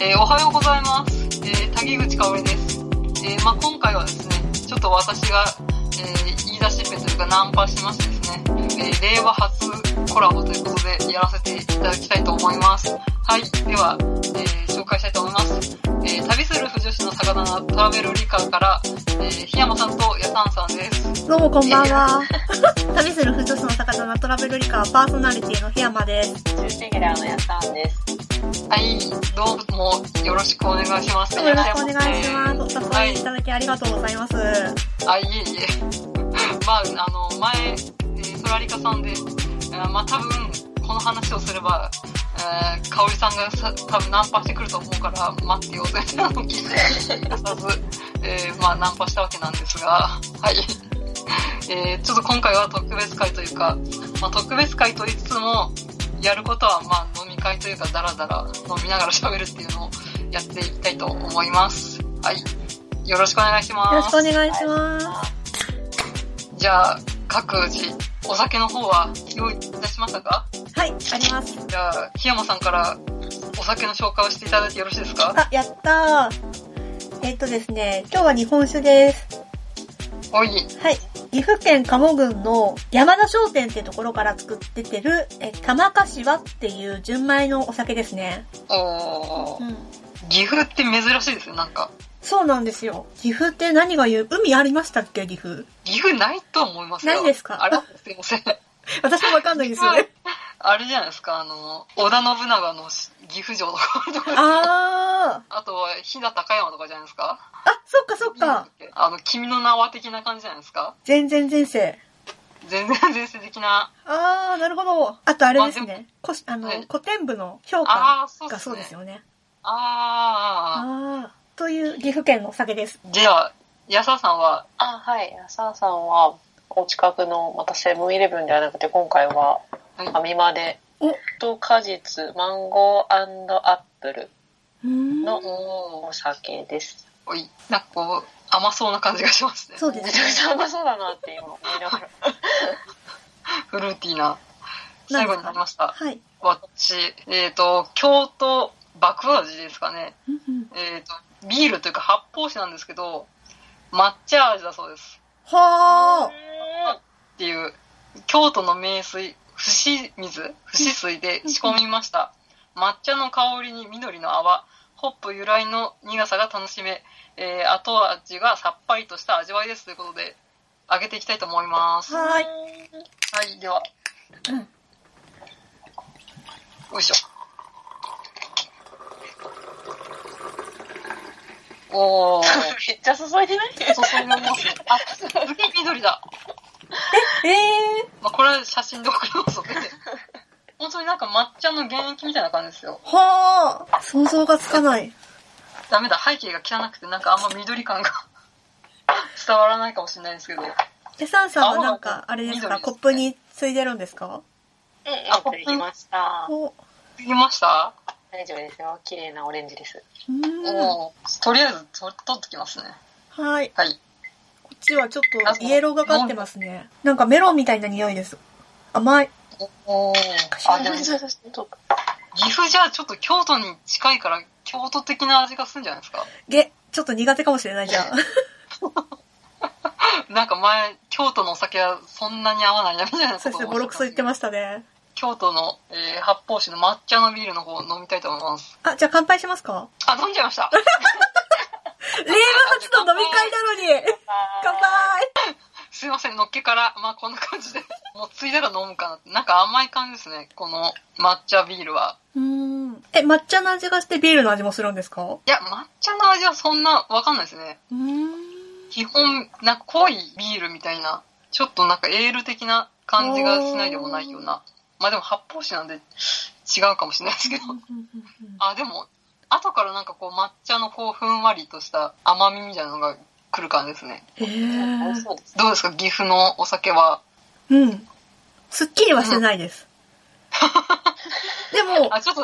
えーおはようございます。えー滝口香織です。えーまあ、今回はですね、ちょっと私が、えー言い出しっぺというかナンパしましてですね、えー令和初コラボということでやらせていただきたいと思います。はい。では、えー紹介したいと思います。えー旅する不女子の魚なトラベルリカーから、えー、檜山さんとやさんさんです。どうもこんばんは。旅する不女子の魚のトラベルリカー パーソナリティの檜山です。中レギュラーのやさんです。はい。どうもよろしくお願いします。よろしくお願いします。おはい誘いいただきありがとうございます。あ、いえいえ。まあ、あの、前、えー、ソラリカさんで、えーまあ多分、この話をすれば、えー、香織さんがさ多分ナンパしてくると思うから、待ってよ、みたいなのを聞いて、出さず、えー、まあナンパしたわけなんですが、はい。えー、ちょっと今回は特別会というか、まあ特別会と言いつつも、やることはまあ飲み会というか、ダラダラ飲みながら喋るっていうのをやっていきたいと思います。はい。よろしくお願いします。よろしくお願いします。じゃあ、各自、お酒の方は用意いたしましたか？はい、あります。じゃあ、檜山さんからお酒の紹介をしていただいてよろしいですか？あ、やったー。えっとですね、今日は日本酒です。おい。はい。岐阜県鴨郡の山田商店ってところから作っててる、え、玉柏っていう純米のお酒ですね。おー。うん。岐阜って珍しいですよ、なんか。そうなんですよ。岐阜って何が言う海ありましたっけ岐阜？岐阜ないと思いますよ。ないですか？あれすいません。私もわかんないんですよね。あれじゃないですか、あの、織田信長の岐阜城とかとか、あー。あとは飛騨高山とかじゃないですか。あ、そっかそっか。あの、君の名は的な感じじゃないですか。全然前世。全然前世的な。あー、なるほど。あとあれですまあね。こしあの、はい古典部の評あ価あ、そうでがそう。ですよね。ああ。あー。という岐阜県のお酒です。じゃあ、安田さんは、あ、はい。やささんは、お近くの、またセブンイレブンではなくて、今回は、はいファミマで、おと果実、マンゴーアップル。のおお酒です。おい、なんかこう、甘そうな感じがしますね。そうですねめちゃく。ちゃ甘そうだなって今思いながら。フルーティーな。最後になりました。はい。私、えっ、と、京都爆味ですかね。えっ、と、ビールというか発泡酒なんですけど、抹茶味だそうです。はっていう、京都の名水、伏水伏水で仕込みました。抹茶の香りに緑の泡、ホップ由来の苦さが楽しめ、えー後味がさっぱりとした味わいですということで、揚げていきたいと思います。ー。ははーい。い、では。うんよいしょ。おー、めっちゃ注いでない？注ぎますね。あ、すげえ緑だ。えまあ、これ写真で送りますので。本当になんか抹茶の原液みたいな感じですよ。ー。はー。想像がつかない。ダメだ、背景が汚くてなんかあんま緑感が 伝わらないかもしれないですけど。で、サンさんはなんか、あれですか、ねコップについでるんですか？うん、よくできました。お、できました？大丈夫ですよ。綺麗なオレンジです。うーん。とりあえずと取ってきますね。はい。はい。ちはちょっとイエローがかってますね。なんかメロンみたいな匂いです。甘い。おー。あ、でも、岐と阜じゃあちょっと京都に近いから、京都的な味がするんじゃないですか？げ、ちょっと苦手かもしれないじゃあ。なんか前、京都のお酒はそんなに合わないなみたいなことをそしてボロクソ言ってましたね。京都の、えー発泡酒の抹茶のビールの方を飲みたいと思います。あ、じゃあ乾杯しますか？あ、飲んじゃいました。令和初の飲み会なのに乾杯すいません、のっけから、まあこんな感じで、もうついだら飲むかなって。なんか甘い感じですね、この抹茶ビールは。うーん。え、抹茶の味がしてビールの味もするんですか？ういや、抹茶の味はそんなわかんないですね。ーん。基本、なんか濃いビールみたいな、ちょっとなんかエール的な感じがしないでもないような。まあでも発泡酒なんで違うかもしれないですけど。あ、でも、後からなんかこう抹茶のこうふんわりとした甘みみたいなのが来る感じですね。へ美味しー。どうですか？岐阜のお酒は？うん。すっきりはしてないです。でも、あ、ちょっと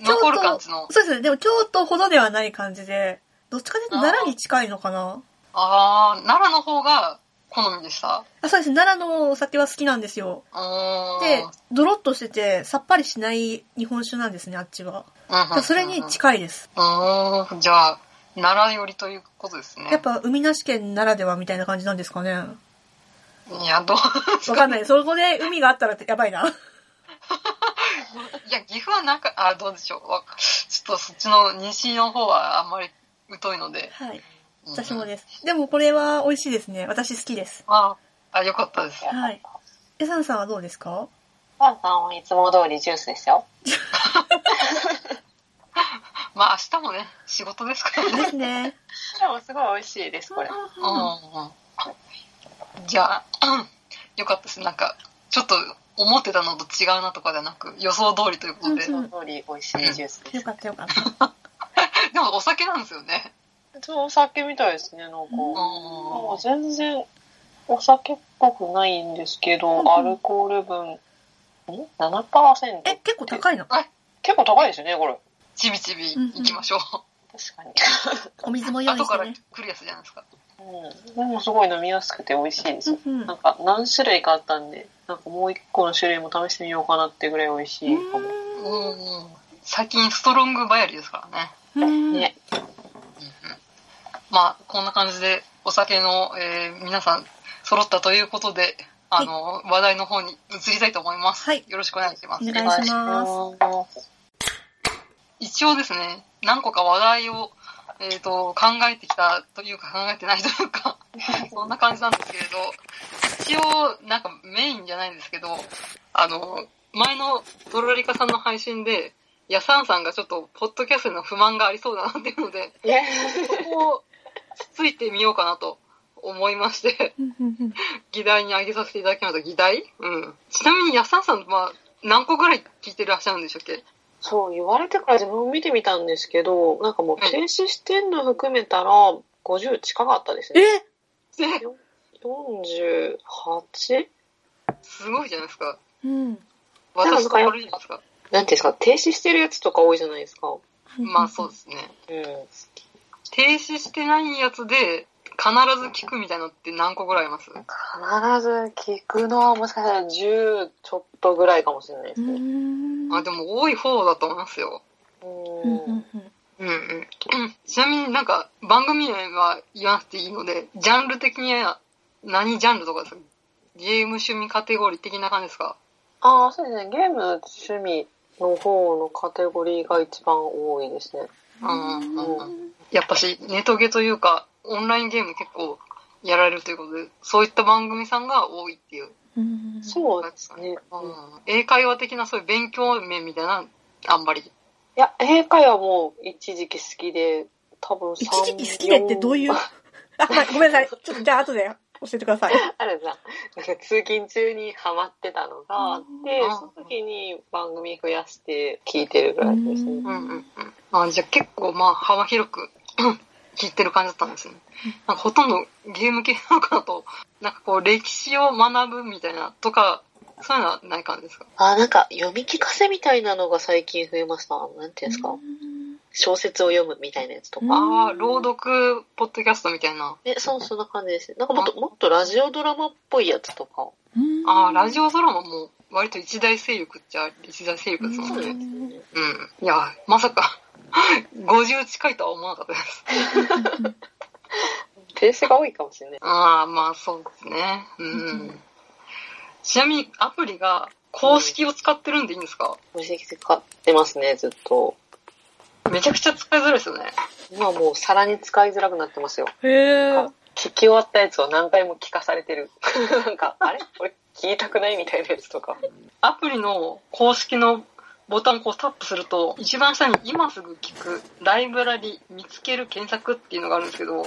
残る感じの。そうですね。でも京都ほどではない感じで、どっちかというと奈良に近いのかな？あー、奈良の方が好みでした？あ、そうです。奈良のお酒は好きなんですよ。で、ドロッとしてて、さっぱりしない日本酒なんですね、あっちは。うんうんそれに近いです。うーん、じゃあ、奈良寄りということですね。やっぱ海なし県ならではみたいな感じなんですかね。いや、どう、わかんない。そこで海があったらやばいな。いや、岐阜はなんか、あ、どうでしょう。わちょっとそっちの西の方はあんまり疎いので。はい。うん私もです。でもこれは美味しいですね。私好きです。あ、あ、よかったです。はい。えさんさんはどうですか？パンさんはいつも通りジュースですよ。まあ明日もね、仕事ですからね。ですね。でもすごい美味しいです、これ。うんうんじゃあ、う んよかったです。なんか、ちょっと思ってたのと違うなとかではなく、予想通りということで。うんうんその通り美味しいジュースです。よかったよかった。でもお酒なんですよね。ちょっとお酒みたいですね、なんか。うんもう全然お酒っぽくないんですけど、うんアルコール分、ん ?7%? え、結構高いの？結構高いですよね、これ。ちびちび行きましょう。確かに。お水も用意後からしてね。来るやつじゃないですか。うん。でもすごい飲みやすくて美味しいですよ。うんなんか何種類かあったんで、なんかもう一個の種類も試してみようかなってぐらい美味しいかも。うんうん最近ストロングバヤリですからね。うん。ね。まあ、こんな感じでお酒の、えー皆さん揃ったということで、あの、話題の方に移りたいと思います。はいよろしく。お願いしますお願いします。一応ですね、何個か話題を、えっ、と、考えてきたというか考えてないというか、そんな感じなんですけれど、一応、なんかメインじゃないんですけど、あの、前のドロリカさんの配信で、ヤサンさんがちょっと、ポッドキャストへの不満がありそうだなっていうので、そこをつついてみようかなと思いまして、議題に挙げさせていただきました。議題？うん。ちなみにヤサンさんは何個ぐらい聞いてらっしゃるんでしたっけ？そう、言われてから自分も見てみたんですけど、なんかもうはい停止してんの含めたら、50近かったですね。え？で、48? すごいじゃないですか。うん。私と悪いですか？なんていうんですか、停止してるやつとか多いじゃないですか。まあそうですね。うん。停止してないやつで必ず聞くみたいなのって何個ぐらいあります？必ず聞くのはもしかしたら10ちょっとぐらいかもしれないですうね。ん。あ、でも多い方だと思いますよ。うんうん。うん。ちなみになんか番組名は言わなくていいので、ジャンル的には何ジャンルとかですか？ゲーム趣味カテゴリー的な感じですか？ああ、そうですね。ゲーム趣味の方のカテゴリーが一番多いですね。うんうんうん。やっぱし、ネトゲというか、オンラインゲーム結構やられるということで、そういった番組さんが多いっていう。うん。そうですね。うん、英会話的なそういう勉強面みたいな、あんまり。いや、英会話も一時期好きで、多分一時期好きでってどういう？あ、はい、ごめんなさい。ちょっとじゃあ後で教えてください。あるじゃん。なんか通勤中にハマってたのがあってうん、その時に番組増やして聞いてるぐらいですね。うんうんうん。あじゃあ結構まあ幅広く聞いてる感じだったんですね。なんかほとんどゲーム系なのかなと、なんかこう歴史を学ぶみたいなとか、そういうのはない感じですか？あ、なんか読み聞かせみたいなのが最近増えました。なんていうんですか？小説を読むみたいなやつとか。うんああ、朗読ポッドキャストみたいな。え、そう、そんな感じです。なんかもっと、もっとラジオドラマっぽいやつとか。うんああ、ラジオドラマも割と一大勢力っちゃ一大勢力ですもんね。そううん。ですね。いや、まさか、50近いとは思わなかったです。ペースが多いかもしれない。ああ、まあそうですね。うん。ちなみにアプリが公式を使ってるんでいいんですか、無事使ってますね、ずっと。めちゃくちゃ使いづらいですよね。今もうさらに使いづらくなってますよ。へえ。聞き終わったやつを何回も聞かされてる。なんか、あれ？これ聞いたくないみたいなやつとか。アプリの公式のボタンをこうタップすると、一番下に今すぐ聞く、ライブラリ、見つける、検索っていうのがあるんですけど、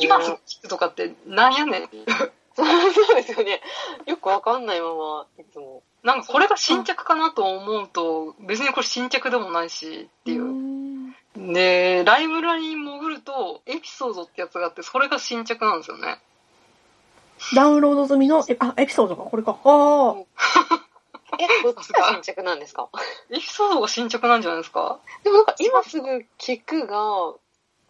今すぐ聞くとかってなんやねん。そうですよね。よくわかんないまま、いつも。なんかこれが新着かなと思うと、別にこれ新着でもないしっていう。うんで、ライブラリに潜ると、エピソードってやつがあって、それが新着なんですよね。ダウンロード済みの、え、あ、エピソードか、これか。あ え、どっちが新着なんですか？エピソードが新着なんじゃないですか？でもなんか今すぐ聞くが、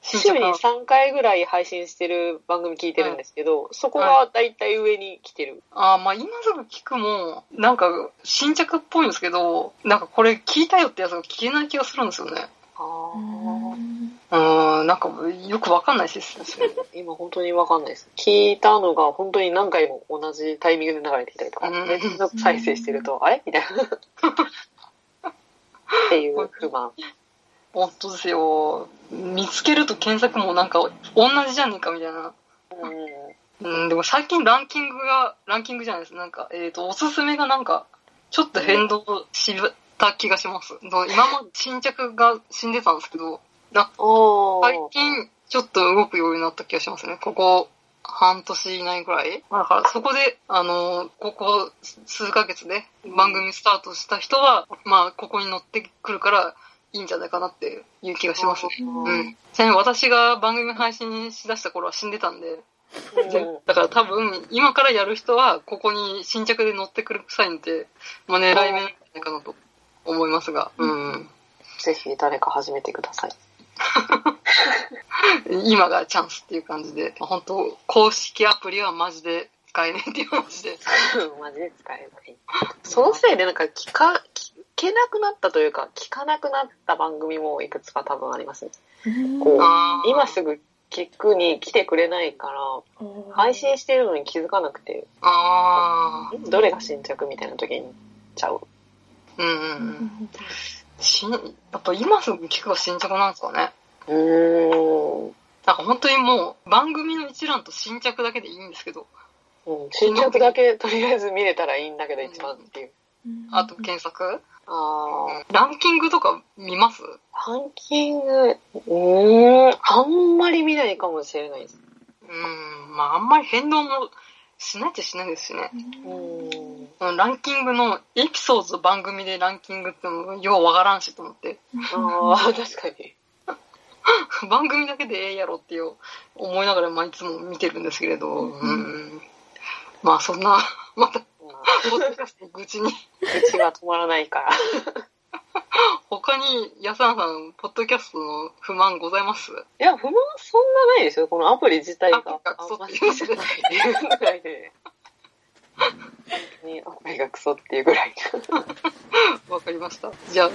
週に3回ぐらい配信してる番組聞いてるんですけど、そこがだい。たい上に来てる。ああ、まあ今すぐ聞くも、なんか新着っぽいんですけど、なんかこれ聞いたよってやつが聞けない気がするんですよね。あうーん、なんかよくわかんないです今本当にわかんないです。聞いたのが本当に何回も同じタイミングで流れてきたりとか、再生してると、あれ？みたいな。っていう不満。本当ですよ。見つけると検索もなんか同じじゃねえかみたいな。うんうん、でも最近ランキングが、ランキングじゃないです。なんか、えっ、と、おすすめがなんか、ちょっと変動した気がします。今まで新着が死んでたんですけど、最ー。近ちょっと動くようになった気がしますね。ここ半年以内ぐらい。だからそこで、あの、ここ数ヶ月で番組スタートした人は、まあ、ここに乗ってくるからいいんじゃないかなっていう気がしますね。うん。ちなみに私が番組配信しだした頃は死んでたんで、うんだから多分、今からやる人は、ここに新着で乗ってくるサインって、まあ狙い目なんじゃないかなと思いますが、うん。ぜひ誰か始めてください。今がチャンスっていう感じで、本当公式アプリはマジで使えねえっていう話で。マジで使えない。そのせいでなんか聞か、聞けなくなったというか、聞かなくなった番組もいくつか多分ありますね。こう今すぐ聞くに来てくれないから、配信してるのに気づかなくて、あー。どれが新着みたいな時にちゃう。うんうんうん。しん、やっぱ今すぐ聞くが新着なんですかね。うーん。なんか本当にもう、番組の一覧と新着だけでいいんですけど、うん新着だけとりあえず見れたらいいんだけど、一番っていう。あと検索？あーランキングとか見ます？ランキング、うーん、あんまり見ないかもしれないです。うん、まああんまり変動もしないっちゃしないですしね。ランキングのエピソード番組でランキングってのもようわからんしと思って、ああ、確かに。番組だけでええやろっていう思いながら、まあいつも見てるんですけれど、うん。まあそんな、また、ポッドキャストの愚痴に、口が止まらないから。他に安田さん、ポッドキャストの不満ございます？いや、不満そんなないですよ。このアプリ自体が。アプリがクソっていうぐらいで。にアプリがクソっていうぐらい。わかりました。じゃあ、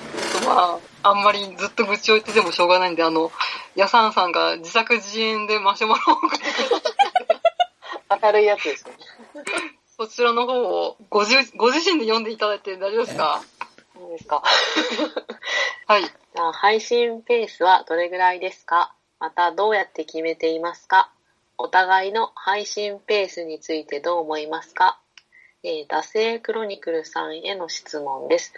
まあ、あんまりずっと愚痴を言っててもしょうがないんで、あの、ヤサンさんが自作自演でマシュマロを送って明るいやつですよね。そちらの方をご自ご自身で読んでいただいて大丈夫ですかいいですか。はい。じゃあ配信ペースはどれぐらいですか？またどうやって決めていますか？お互いの配信ペースについてどう思いますか？えー、惰性クロニクルさんへの質問です。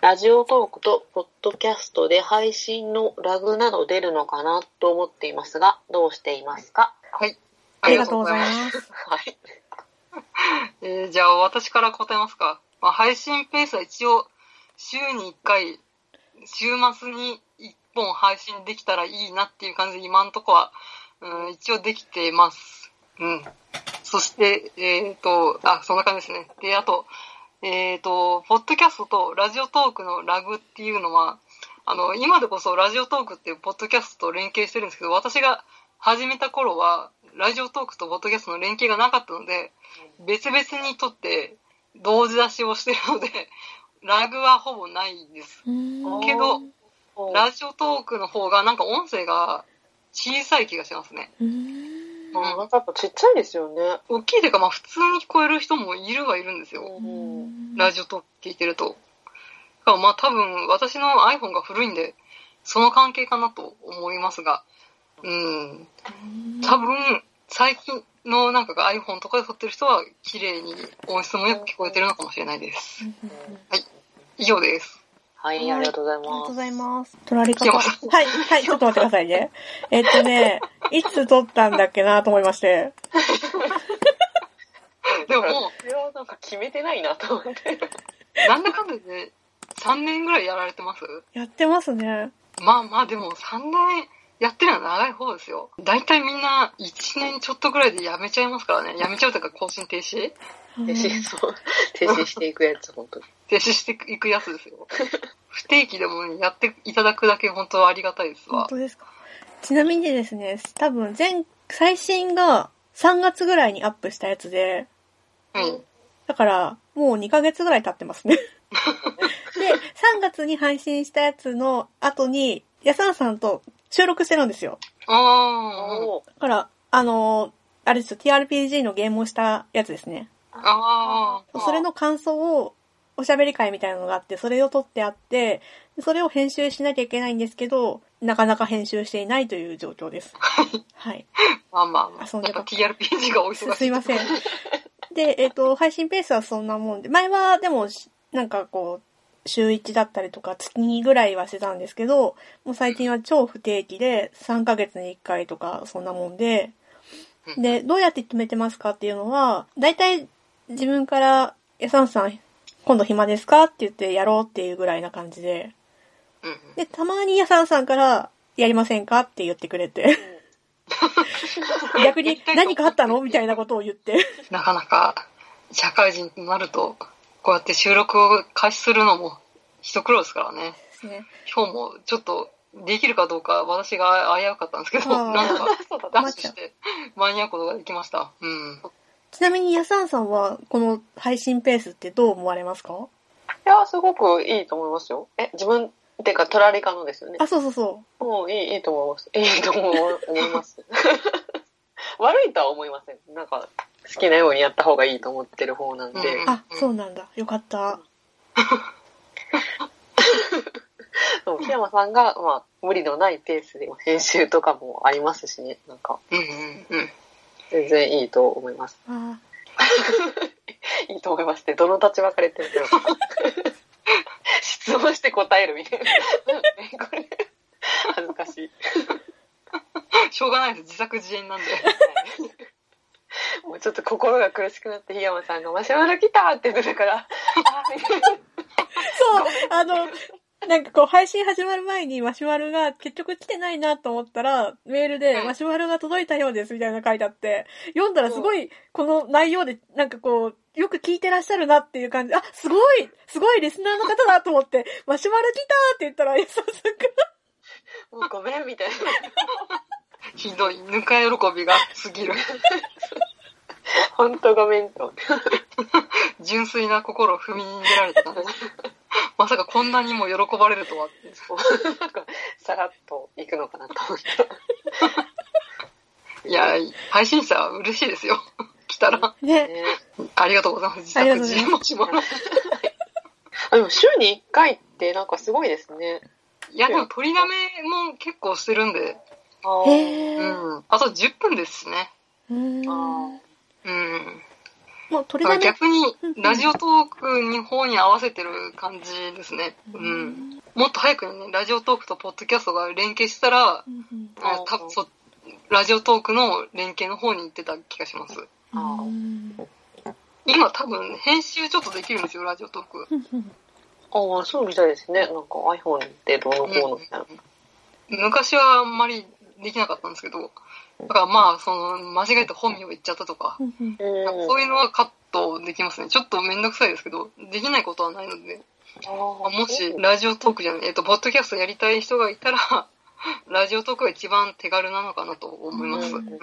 ラジオトークとポッドキャストで配信のラグなど出るのかなと思っていますが、どうしていますか？はい。ありがとうございます。はい。えーじゃあ私から答えますか。まあ、配信ペースは一応週に1回、週末に1本配信できたらいいなっていう感じで今のとこは、うん、一応できてます。うん。そして、えっ、と、あ、そんな感じですね。で、あと、えっ、と、ポッドキャストとラジオトークのラグっていうのは、あの、今でこそラジオトークっていうポッドキャストと連携してるんですけど、私が始めた頃は、ラジオトークとポッドキャストの連携がなかったので、別々にとって同時出しをしてるので、ラグはほぼないです。けど、ラジオトークの方がなんか音声が小さい気がしますね。あなんかやっぱちっちゃいですよね。大きいというか、まあ普通に聞こえる人もいるはいるんですよ。うん。ラジオトーク聞いてると。だからまあ多分私の iPhone が古いんで、その関係かなと思いますが、うん。多分、最近のなんかが iPhone とかで撮ってる人は綺麗に音質もよく聞こえてるのかもしれないです。以上です。はい、ありがとうございありがとうます。ございます。取られ方。はい、はい、ちょっと待ってくださいね。えっとね、いつ撮ったんだっけなと思いまして。でももそれはなんか決めてないなと思って。う、なんだかんだで3年ぐらいやられてます？やってますね。まあまあでも3年やってるのは長い方ですよ。大体みんな1年ちょっとぐらいでやめちゃいますからね。やめちゃうというか更新停止？停止、そう。停止していくやつ、本当に。停止していくやつですよ。不定期でもやっていただくだけ本当はありがたいですわ。本当ですか？ちなみにですね、多分前、最新が3月ぐらいにアップしたやつで、うん。だから、もう2ヶ月ぐらい経ってますね。で、3月に配信したやつの後に、やさんさんと収録してるんですよ。ああ、だから、あのーあれですよ、TRPG のゲームをしたやつですね。ああ。それの感想を、おしゃべり会みたいなのがあって、それを撮ってあって、それを編集しなきゃいけないんですけど、なかなか編集していないという状況です。はい。まあまあまあ。遊んな TRPG がお忙しい。すすいません。で、えっ、と、配信ペースはそんなもんで、前はでも、しなんかこう、週1だったりとか月2ぐらいはしてたんですけど、もう最近は超不定期で3ヶ月に1回とかそんなもんで、で、どうやって決めてますかっていうのは、だいたい自分から、やさんさん、今度暇ですか？って言ってやろうっていうぐらいな感じで。で、たまにやさんさんから、やりませんか？って言ってくれて、逆に 何かあったの？みたいなことを言って、なかなか、社会人になると、こうやって収録を開始するのも一苦労ですからね。ね。今日もちょっと、できるかどうか私が危うかったんですけど、なんとか ダッシュして間に合うことができました。うん。ちなみに、やさんさんは、この配信ペースってどう思われますか？いや、すごくいいと思いますよ。え、自分、っていうか、トラリカのですよね？あ、そうそうそもういい、いいと思います。いいと思います。悪いとは思いません。なんか、好きなようにやった方がいいと思ってる方なんで。うんう。あ、そうなんだ。よかった。そう、檜山さんが、まあ、無理のないペースで編集とかもありますしね。なんか、うんうんうん。全然いいと思います。あ いいと思いますって、どの立場から言ってるんだろう。質問して答えるみたいな。え これ、恥ずかしい。しょうがないです。自作自演なんで。もうちょっと心が苦しくなって、檜山さんがマシュマロ来たって言ってたから、そう、あの、なんかこう配信始まる前にマシュマロが結局来てないなと思ったら、メールでうんマシュマロが届いたようですみたいなの書いてあって、読んだらすごいこの内容でなんかこう、よく聞いてらっしゃるなっていう感じ、あ、すごい、すごいリスナーの方だと思って、マシュマロ来たって言ったら、やささんから、もうごめんみたいな。ひどい。ぬか喜びが過ぎる。ほんとごめんと。純粋な心を踏みに出られた。まさかこんなにも喜ばれるとはって。なんか、さらっと行くのかなと思って。いや、配信者は嬉しいですよ。来たら。ね、ねありがとうございます。自ありがとう作ございます自演もします。あでも週に1回ってなんかすごいですね。いや、でも取りだめも結構してるんで。あうー。ん。あと10分ですしね。うーん。あもうん。う取りだめ、逆に、ラジオトークに方に合わせてる感じですね。うん。もっと早くにね、ラジオトークとポッドキャストが連携したら、うんうんあ多分そラジオトークの連携の方に行ってた気がします。うん今多分編集ちょっとできるんですよ、ラジオトーク。ああ、そうみたいですね。なんか iPhone ってどうのこうのみたいな。昔はあんまりできなかったんですけど、だからまあ、その、間違えて本名言っちゃったとか、うんうんうんそういうのはカットできますね。ちょっとめんどくさいですけど、できないことはないので、もし、ラジオトークじゃない、えっと、ポッドキャストやりたい人がいたら、ラジオトークが一番手軽なのかなと思います。ううんん。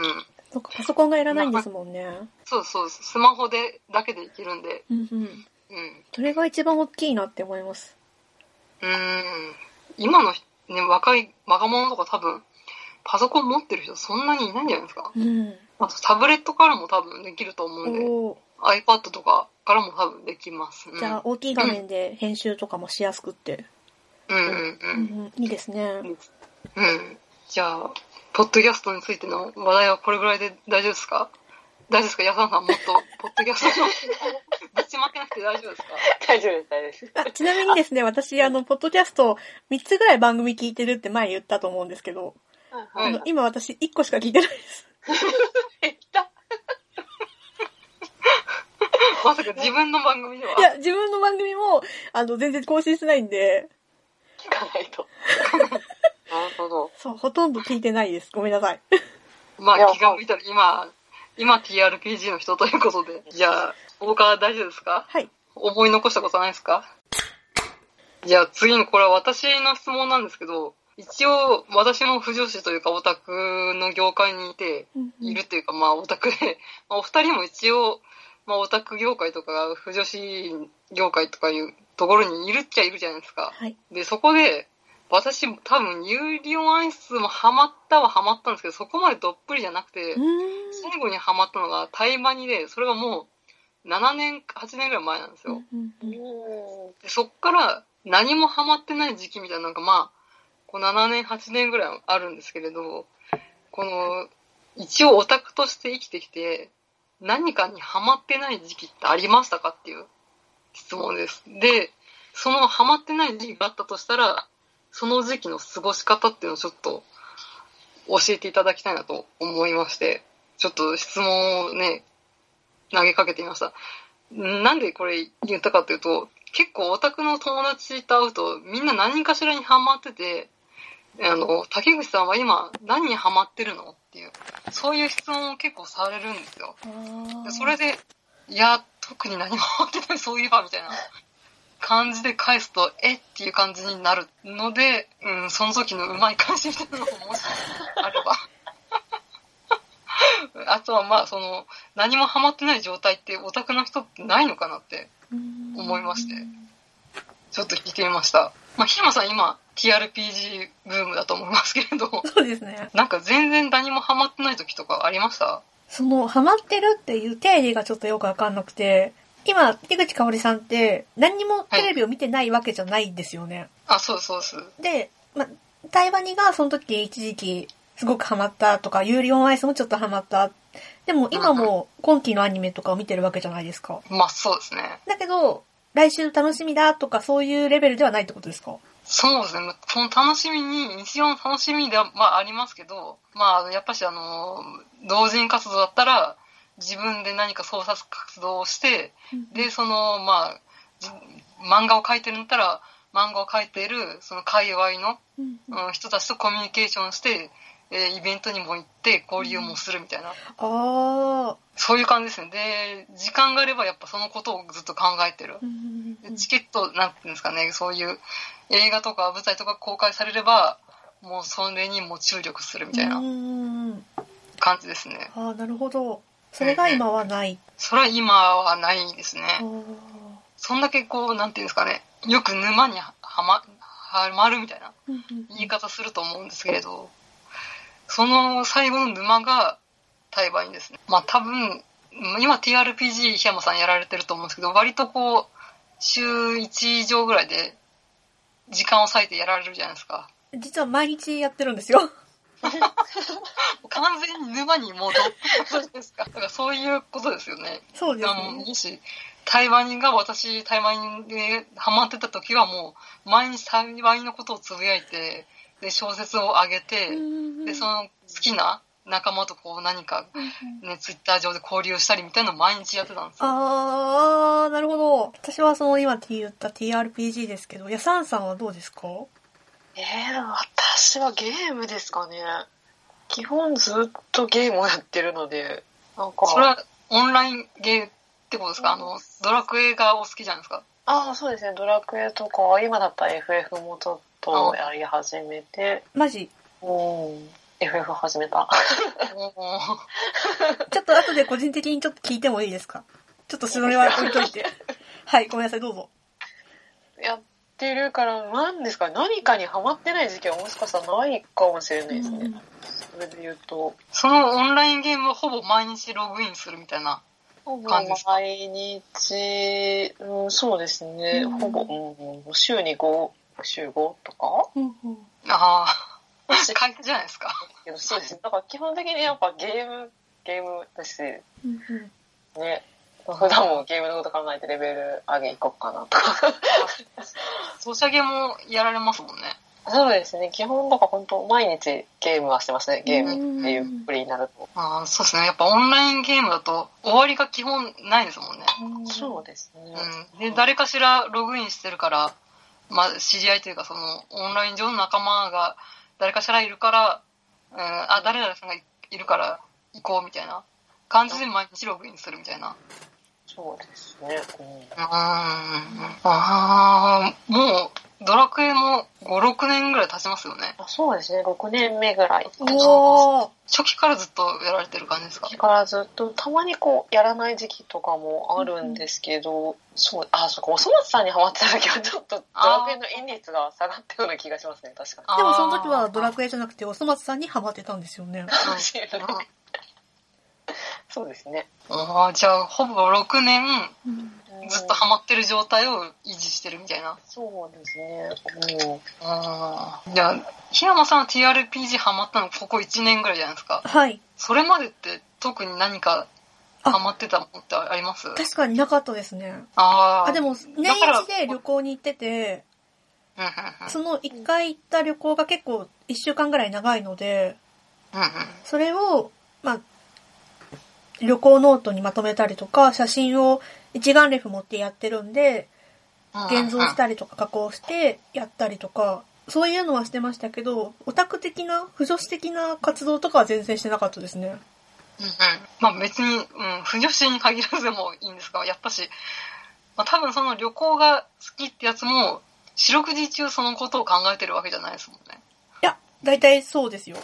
そっか、パソコンがいらないんですもんね。そうそう、スマホで、だけでいけるんで、うんうん。うん。それが一番大きいなって思います。うーん。今の、ね、若い、若者とか多分、パソコン持ってる人そんなにいないんじゃないですか？うん。あとタブレットからも多分できると思うんで、iPad とかからも多分できます。うん、じゃあ、大きい画面で編集とかもしやすくって。うんうんううん。んうん、いいですね。うん。じゃあ、ポッドキャストについての話題はこれぐらいで大丈夫ですか？大丈夫ですか？ヤサンさんもっと、ポッドキャストの、ぶちまけなくて大丈夫ですか？大丈夫です、大丈夫です。あ、ちなみにですね、私、あの、ポッドキャスト3つぐらい番組聞いてるって前言ったと思うんですけど、はいあはいの今私1個しか聞いてないです。減った。まさか自分の番組ではいや、自分の番組も、あの、全然更新してないんで、聞かないと。なるほど。そう、ほとんど聞いてないです。ごめんなさい。まあ気が向いたら今、今 TRPG の人ということで、じゃあ、他大丈夫ですか？はい。思い残したことないですか？じゃあ次にこれは私の質問なんですけど、一応私も不女子というかオタクの業界にいて、いるっていうか、まあオタクで、まあお二人も一応、まあオタク業界とか、不女子業界とかいうところにいるっちゃいるじゃないですか。はい。で、そこで、私多分ユーリオンアイスもハマったはハマったんですけど、そこまでどっぷりじゃなくて。最後にハマったのがタイマニで、それがもう7年、8年ぐらい前なんですよ。でそっから何もハマってない時期みたいなのがまあ、こう7年、8年ぐらいあるんですけれど、この、一応オタクとして生きてきて、何かにハマってない時期ってありましたかっていう質問です。で、そのハマってない時期があったとしたら、その時期の過ごし方っていうのをちょっと教えていただきたいなと思いまして、ちょっと質問をね、投げかけてみました。なんでこれ言ったかというと、結構オタクの友達と会うと、みんな何かしらにハマってて、あの、竹口さんは今何にハマってるのっていう、そういう質問を結構されるんですよ。それで、いや、特に何もハマってない、そういえば、みたいな感じで返すと、えっていう感じになるので、うん、その時のうまい返しみたいなのももしあれば。あとはまあ、その、何もハマってない状態ってオタクの人ってないのかなって思いましてちょっと聞いてみました。まあ、ひまさん今、TRPG ブームだと思いますけれど、そうですね。なんか全然何もハマってない時とかありました？その、ハマってるっていう定義がちょっとよくわかんなくて、今、手口かおりさんって、何にもテレビを見てないわけじゃないんですよね。あ、そうそうです。で、ま、台湾にがその時一時期すごくハマったとか、ユーリオンアイスもちょっとハマった。でも今も今期のアニメとかを見てるわけじゃないですか。まあそうですね。だけど、来週楽しみだとかそういうレベルではないってことですか？そうですね。その楽しみに、日常の楽しみでは、まあありますけど、まあやっぱしあの、同人活動だったら、自分で何か創作活動をして、で、その、まあ、じ漫画を描いてるんだったら、漫画を描いている、その界隈の、うん。うん人たちとコミュニケーションして、えーイベントにも行って交流もするみたいな、あそういう感じですね。で、時間があればやっぱそのことをずっと考えてるー。うんでチケット、なんていうんですかね、そういう映画とか舞台とか公開されれば、もうそれにも注力するみたいなうん感じですね。ああ、なるほど。それが今はない。それは今はないですね。そんだけこう、なんていうんですかね、よく沼にはま、はまるみたいなうんうん言い方すると思うんですけれど、その最後の沼が対バンですね。まあ多分、今 TRPG 檜山さんやられてると思うんですけど、割とこう、週1以上ぐらいで時間を割いてやられるじゃないですか。実は毎日やってるんですよ。完全に沼にもうどっすか。だからそういうことですよね。そうですね。もし、台湾人が私、台湾人でハマってた時はもう、毎日台湾人のことをつぶやいて、で、小説を上げて、で、その好きな仲間とこう何か、ね、ツイッター上で交流したりみたいなのを毎日やってたんですよ。あー、なるほど。私はその今言った TRPG ですけど、やさんさんはどうですか？えー、私はゲームですかね。基本ずっとゲームをやってるので、なんか、それはオンラインゲーってことですか？あの、ドラクエがお好きじゃないですか？ああ、そうですね、ドラクエとか、今だったら FF もちょっとやり始めて、マジ？うん、FF 始めた。ちょっと後で個人的にちょっと聞いてもいいですか？ちょっとそれは置いといて。はい、ごめんなさい、どうぞ。やってるから、何ですか、何かにハマってない時期はもしかしたらないかもしれないですね。それで言うと、そのオンラインゲームはほぼ毎日ログインするみたいな。感じですか？毎日、うん、そうですね、うん。ほぼ、うん、週に5、週5とか？うんうんああ、快適じゃないですか。けどそうですね。だから基本的にやっぱゲーム、ゲームだし、うんうんね、普段もゲームのこと考えてレベル上げいこうかなとか。ソシャゲもやられますもんね。そうですね。基本だから本当毎日ゲームはしてますね。ゲームっていうプリになると。ああ、そうですね。やっぱオンラインゲームだと終わりが基本ないですもんね。うんそうですね。うん。で、誰かしらログインしてるから、まあ、知り合いというか、その、オンライン上の仲間が誰かしらいるから、うん、あ、誰々さんがいいるから行こうみたいな感じで毎日ログインするみたいな。そうですね。うん。ああ、もう、ドラクエも5、6年ぐらい経ちますよね。あそうですね、6年目ぐらい。おー。初期からずっとやられてる感じですか？だからずっと、たまにこう、やらない時期とかもあるんですけど、そう、あ、そうか、おそ松さんにハマってた時はちょっと、ドラクエのイン率が下がったような気がしますね、確かに。でもその時はドラクエじゃなくて、おそ松さんにハマってたんですよね。かもしれないうんそうですね。あーじゃあ、ほぼ6年うんずっとハマってる状態を維持してるみたいな。そうですね。うん。あーじゃあ、檜山さんは TRPG ハマったのここ1年ぐらいじゃないですか。はい。それまでって特に何かあハマってたものってあります？確かになかったですね。あーあ、でも、年一で旅行に行ってて、うんうんその一回行った旅行が結構一週間ぐらい長いので、うんうんそれを、まあ、旅行ノートにまとめたりとか、写真を一眼レフ持ってやってるんで、うん現像したりとか加工してやったりとか、そういうのはしてましたけど、オタク的な、不女子的な活動とかは全然してなかったですね。うんうんまあ別に、うん、不女子に限らずもいいんですが、やっぱし、まあ多分その旅行が好きってやつも、四六時中そのことを考えてるわけじゃないですもんね。いや、大体そうですよ。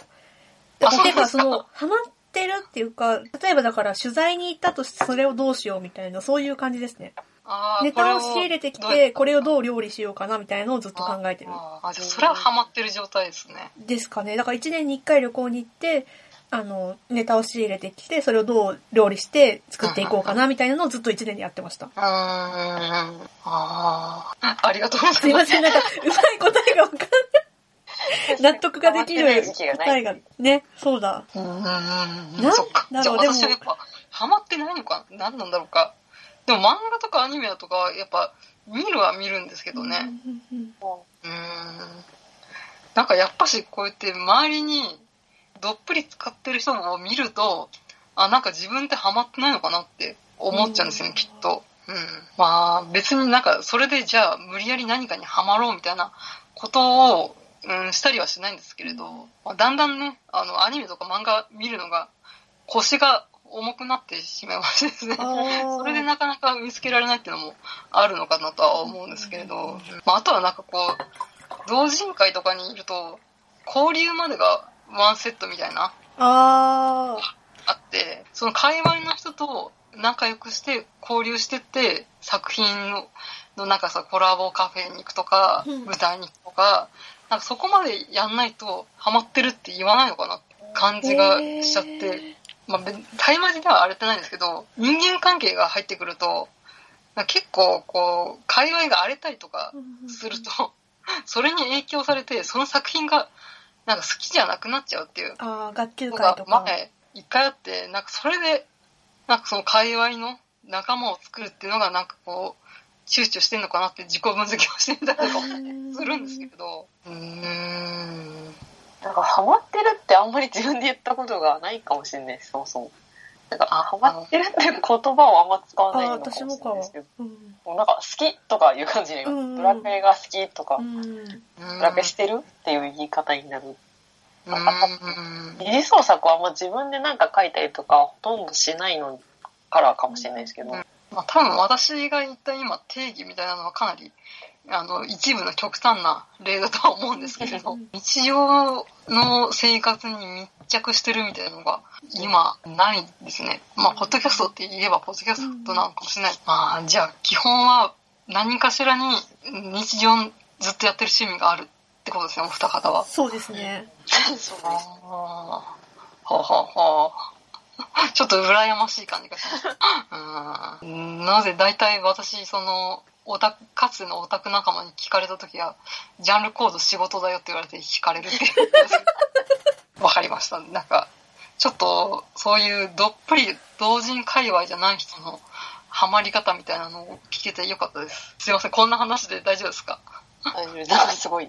あ例えばそそうですか？の、ハマってるっていうか、例えばだから取材に行ったとしてそれをどうしようみたいな、そういう感じですね。ネタを仕入れてきて、これをどう料理しようかなみたいなのをずっと考えてる。あーあじゃあそれはハマってる状態ですね。ですかね。だから1年に1回旅行に行って、あの、ネタを仕入れてきて、それをどう料理して作っていこうかなみたいなのをずっと1年でやってました。うーん。ああ。ありがとうございます。すいません、なんか、うまい答えがわかん。納得ができる答えが。ね、そうだ。うんうんうんうん。なんそっか。じゃ私はやっぱ、ハマってないのか何なんだろうか。でも漫画とかアニメとか、やっぱ、見るは見るんですけどね。うん。なんかやっぱしこうやって周りにどっぷり使ってる人を見ると、あ、なんか自分ってハマってないのかなって思っちゃうんですよね、きっと。うん。まあ別になんかそれでじゃあ無理やり何かにハマろうみたいなことを、うん、したりはしないんですけれど、まあ、だんだんね、あの、アニメとか漫画見るのが腰が重くなってしまいましてですね。それでなかなか見つけられないっていうのもあるのかなとは思うんですけれど、まあ、あとはなんかこう、同人会とかにいると、交流までがワンセットみたいな、ああって、その界隈の人と仲良くして交流してって、作品ののなんかさ、コラボカフェに行くとか、うん。舞台に行くとか、なんかそこまでやんないとハマってるって言わないのかなって感じがしちゃって、まあ、べタイマジでは荒れてないんですけど、人間関係が入ってくると、なんか結構こう、界隈が荒れたりとかーすると、それに影響されて、その作品がなんか好きじゃなくなっちゃうっていう。あー、学級のが会とか。前一回あって、なんかそれで、なんかその界隈の仲間を作るっていうのがなんかこう、躊躇してんのかなって自己分析をしてみたりとかもするんですけど、うーん。なんか、ハマってるってあんまり自分で言ったことがないかもしれないそもそも。なんか、あハマってるって言葉をあんま使わないのかもしれ私もかないですけど。。うん。もうなんか、好きとかいう感じで、うんうんドラクエが好きとか、うん。ドラクエしてるっていう言い方になる。うーん。二次創作はもう自分でなんか書いたりとかほとんどしないのからかもしれないですけど。うんまあ、多分私が言った今定義みたいなのはかなりあの一部の極端な例だとは思うんですけれどうん。日常の生活に密着してるみたいなのが今ないですね。まあポッドキャストって言えばポッドキャストなのかもしれない、まあじゃあ基本は何かしらに日常ずっとやってる趣味があるってことですねお二方は。そうですね。そうです。はあ、はあはあ、ちょっと羨ましい感じがします。うんなぜ大体私、その、オタク、かつのオタク仲間に聞かれた時は、ジャンルコード仕事だよって言われて惹かれるっていう。わかりました。なんか、ちょっと、そういうどっぷり同人界隈じゃない人のハマり方みたいなのを聞けてよかったです。すいません、こんな話で大丈夫ですか？大丈夫ですすごい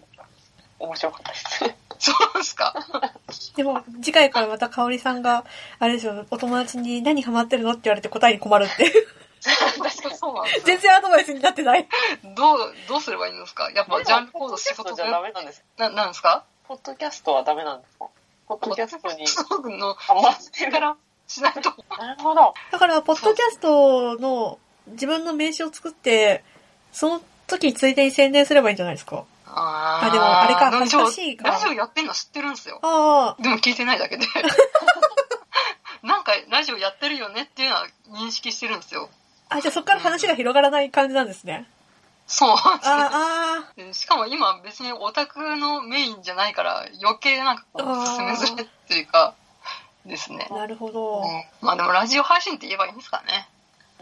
面白かったです。そうですかでも、次回からまた香織さんが、あれですよ、お友達に何ハマってるのって言われて答えに困るって そうなんですよ全然アドバイスになってない。どう、どうすればいいんですか？やっぱジャンルコード仕事でポッドキャストじゃダメなんですな、なんですか？ポッドキャストはダメなんですか？ポッドキャストに僕のハマってる。からしないと。なるほど。だから、ポッドキャストの自分の名刺を作って、その時ついでに宣伝すればいいんじゃないですか？ああでもあれか恥ずかしいかラジオやってんの知ってるんですよ。あでも聞いてないだけで。なんかラジオやってるよねっていうのは認識してるんですよ。あ。あ、じゃあそっから話が広がらない感じなんですね。そう。ああ、で しかも今別にオタクのメインじゃないから余計なんかこう進めづらいっていうかですねあ、。なるほど。うんまあでもラジオ配信って言えばいいんですかね。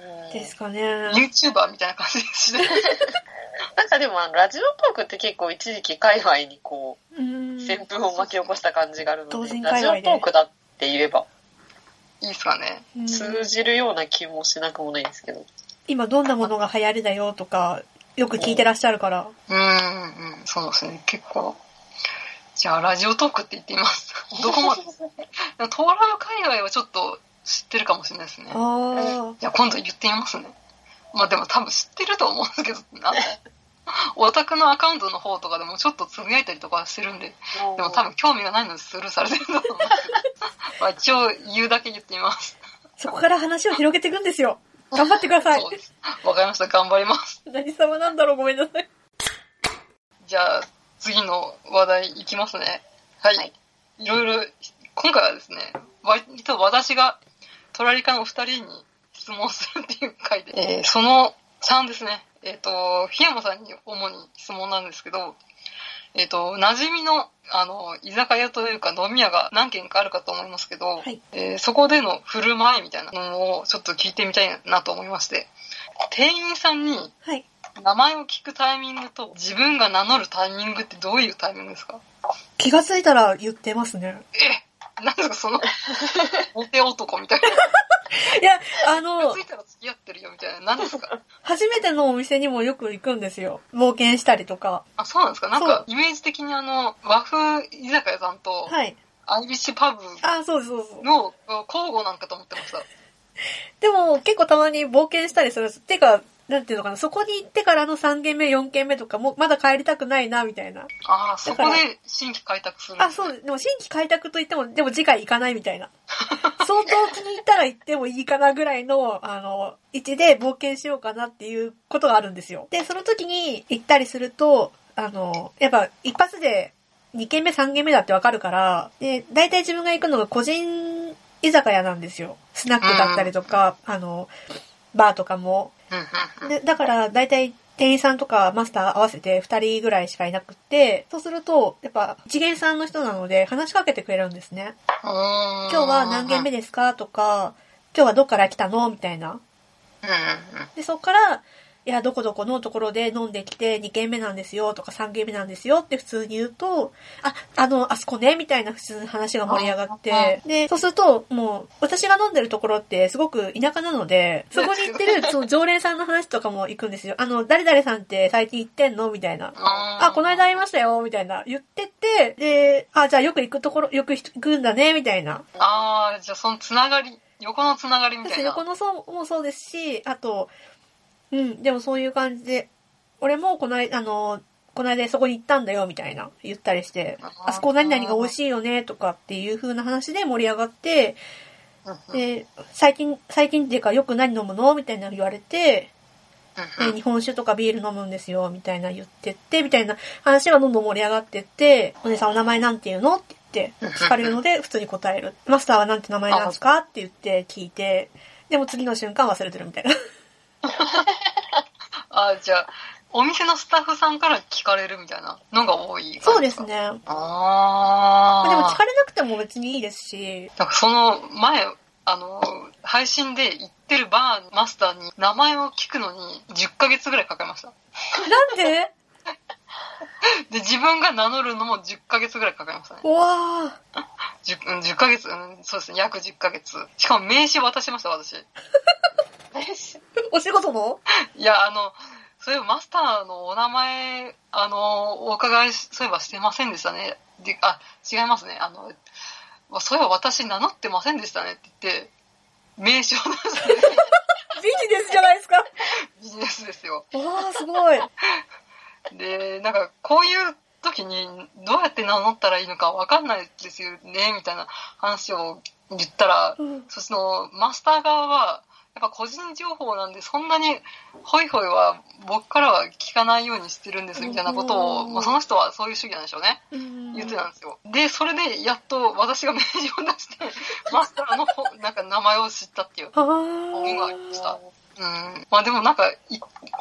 うんですかね。YouTuber みたいな感じですしね。なんかでもあのラジオトークって結構一時期界隈にこう旋風を巻き起こした感じがあるの同で、ラジオトークだって言えばいいですかね。うん通じるような気もしなくもないんですけど。今どんなものが流行りだよとか、よく聞いてらっしゃるから。うーん、うん、そうですね。結構。じゃあラジオトークって言ってみます。どこまで？でもトーラブ界隈はちょっと知ってるかもしれないですね。あいや、今度言ってみますね。まあでも多分知ってると思うんですけど、なんか、オタクのアカウントの方とかでもちょっとつぶやいたりとかしてるんで、でも多分興味がないのでスルーされてると思うんですけど、まあ一応言うだけ言ってみます。あ、そこから話を広げていくんですよ。頑張ってください。わかりました。頑張ります。何様なんだろうごめんなさい。じゃあ、次の話題いきますね。はい。はいい、ろいろ、今回はですね、割と私がトラリカのお二人に質問するっていう回で、えーその3ですね。えっ、と、檜山さんに主に質問なんですけど、えっ、と、馴染みの、あの、居酒屋というか飲み屋が何軒かあるかと思いますけど、はいえーそこでの振る舞いみたいなのをちょっと聞いてみたいなと思いまして、店員さんにはい。名前を聞くタイミングと自分が名乗るタイミングってどういうタイミングですか？気がついたら言ってますね。えなんですかその、モテ男みたいな。いや、あの気づ、いたら付き合ってるよみたいな。何ですか？初めてのお店にもよく行くんですよ。冒険したりとか。あ、そうなんですか？なんそうか、イメージ的にあの、和風居酒屋さんと、はい。アイリッシュパブあ、そうそうです。の交互なんかと思ってました。でも結構たまに冒険したりするんです。てか、なんていうのかな、そこに行ってからの3軒目、4軒目とかも、まだ帰りたくないな、みたいな。ああ、そこで新規開拓する。あ、そう、でも新規開拓と言っても、でも次回行かないみたいな。相当気に入ったら行ってもいいかなぐらいの、あの、位置で冒険しようかなっていうことがあるんですよ。で、その時に行ったりすると、あの、やっぱ一発で2軒目、3軒目だってわかるから、で、大体自分が行くのが個人居酒屋なんですよ。スナックだったりとか、あの、バーとかも。で、だから、だいたい店員さんとかマスター合わせて2人ぐらいしかいなくって、そうすると、やっぱ一元さんの人なので話しかけてくれるんですね。今今日は何軒目ですか？とか、今日はどっから来たの？みたいな。で、そっから、いや、どこどこのところで飲んできて2軒目なんですよとか3軒目なんですよって普通に言うと、あ、あの、あそこねみたいな普通に話が盛り上がって、で、そうすると、もう、私が飲んでるところってすごく田舎なので、そこに行ってる、その常連さんの話とかも行くんですよ。あの、誰々さんって最近行ってんの？みたいな。あ、この間会いましたよみたいな言ってて、で、あ、じゃあよく行くところ、よく行くんだねみたいな。ああ、じゃあそのつながり、横のつながりみたいな。横の層もそうですし、あと、うん、でもそういう感じで、俺もこの間、あの、この間そこに行ったんだよ、みたいな、言ったりして、あそこ何々が美味しいよね、とかっていう風な話で盛り上がって、で、最近、最近っていうかよく何飲むの？みたいなの言われて、で日本酒とかビール飲むんですよ、みたいな言ってって、みたいな話がどんどん盛り上がってって、お姉さんお名前なんて言うの？って言って、聞かれるので普通に答える。マスターはなんて名前なんですか？って言って聞いて、でも次の瞬間忘れてるみたいな。あじゃあ、お店のスタッフさんから聞かれるみたいなのが多いそうです。ね。あまあ。あでも聞かれなくても別にいいですし、なんかその前、あの、配信で行ってるバーマスターに名前を聞くのに10ヶ月ぐらいかかりました。なんで？で、自分が名乗るのも10ヶ月ぐらいかかりましたね。うわー 10, うん10ヶ月、うん、そうですね、約10ヶ月。しかも名刺渡しました、私。お仕事のいや、あの、そういえばマスターのお名前、あの、お伺いし、そういえばしてませんでしたね。で、あ、違いますね。あの、そういえば私名乗ってませんでしたねって言って、名刺を出して、ビジネスじゃないですか？ビジネスですよ。わーすごい。で、なんか、こういう時にどうやって名乗ったらいいのかわかんないですよね、みたいな話を言ったら、うんそのマスター側は、ぱ個人情報なんで、そんなに、ホイホイは僕からは聞かないようにしてるんですみたいなことを、うんまあ、その人はそういう主義なんでしょうね。うん言ってたんですよ。で、それでやっと私が名刺を出して、マスターのほなんか名前を知ったっていう。あ本がありましたーうん。まあでもなんか、い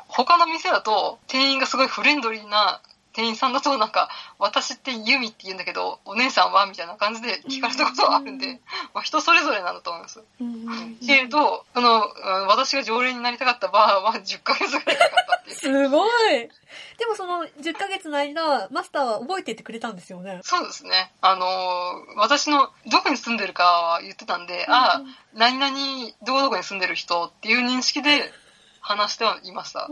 他の店だと、店員がすごいフレンドリーな店員さんだとなんか、私ってユミって言うんだけど、お姉さんはみたいな感じで聞かれたことがあるんで、まあ人それぞれなんだと思います。うんけれど、その、うん私が常連になりたかったバーは10ヶ月ぐらいかかったっていう。すごいでもその10ヶ月の間、マスターは覚えていってくれたんですよね。そうですね。あのー私のどこに住んでるかは言ってたんで、ああ、何々、どこどこに住んでる人っていう認識で話してはいました。あ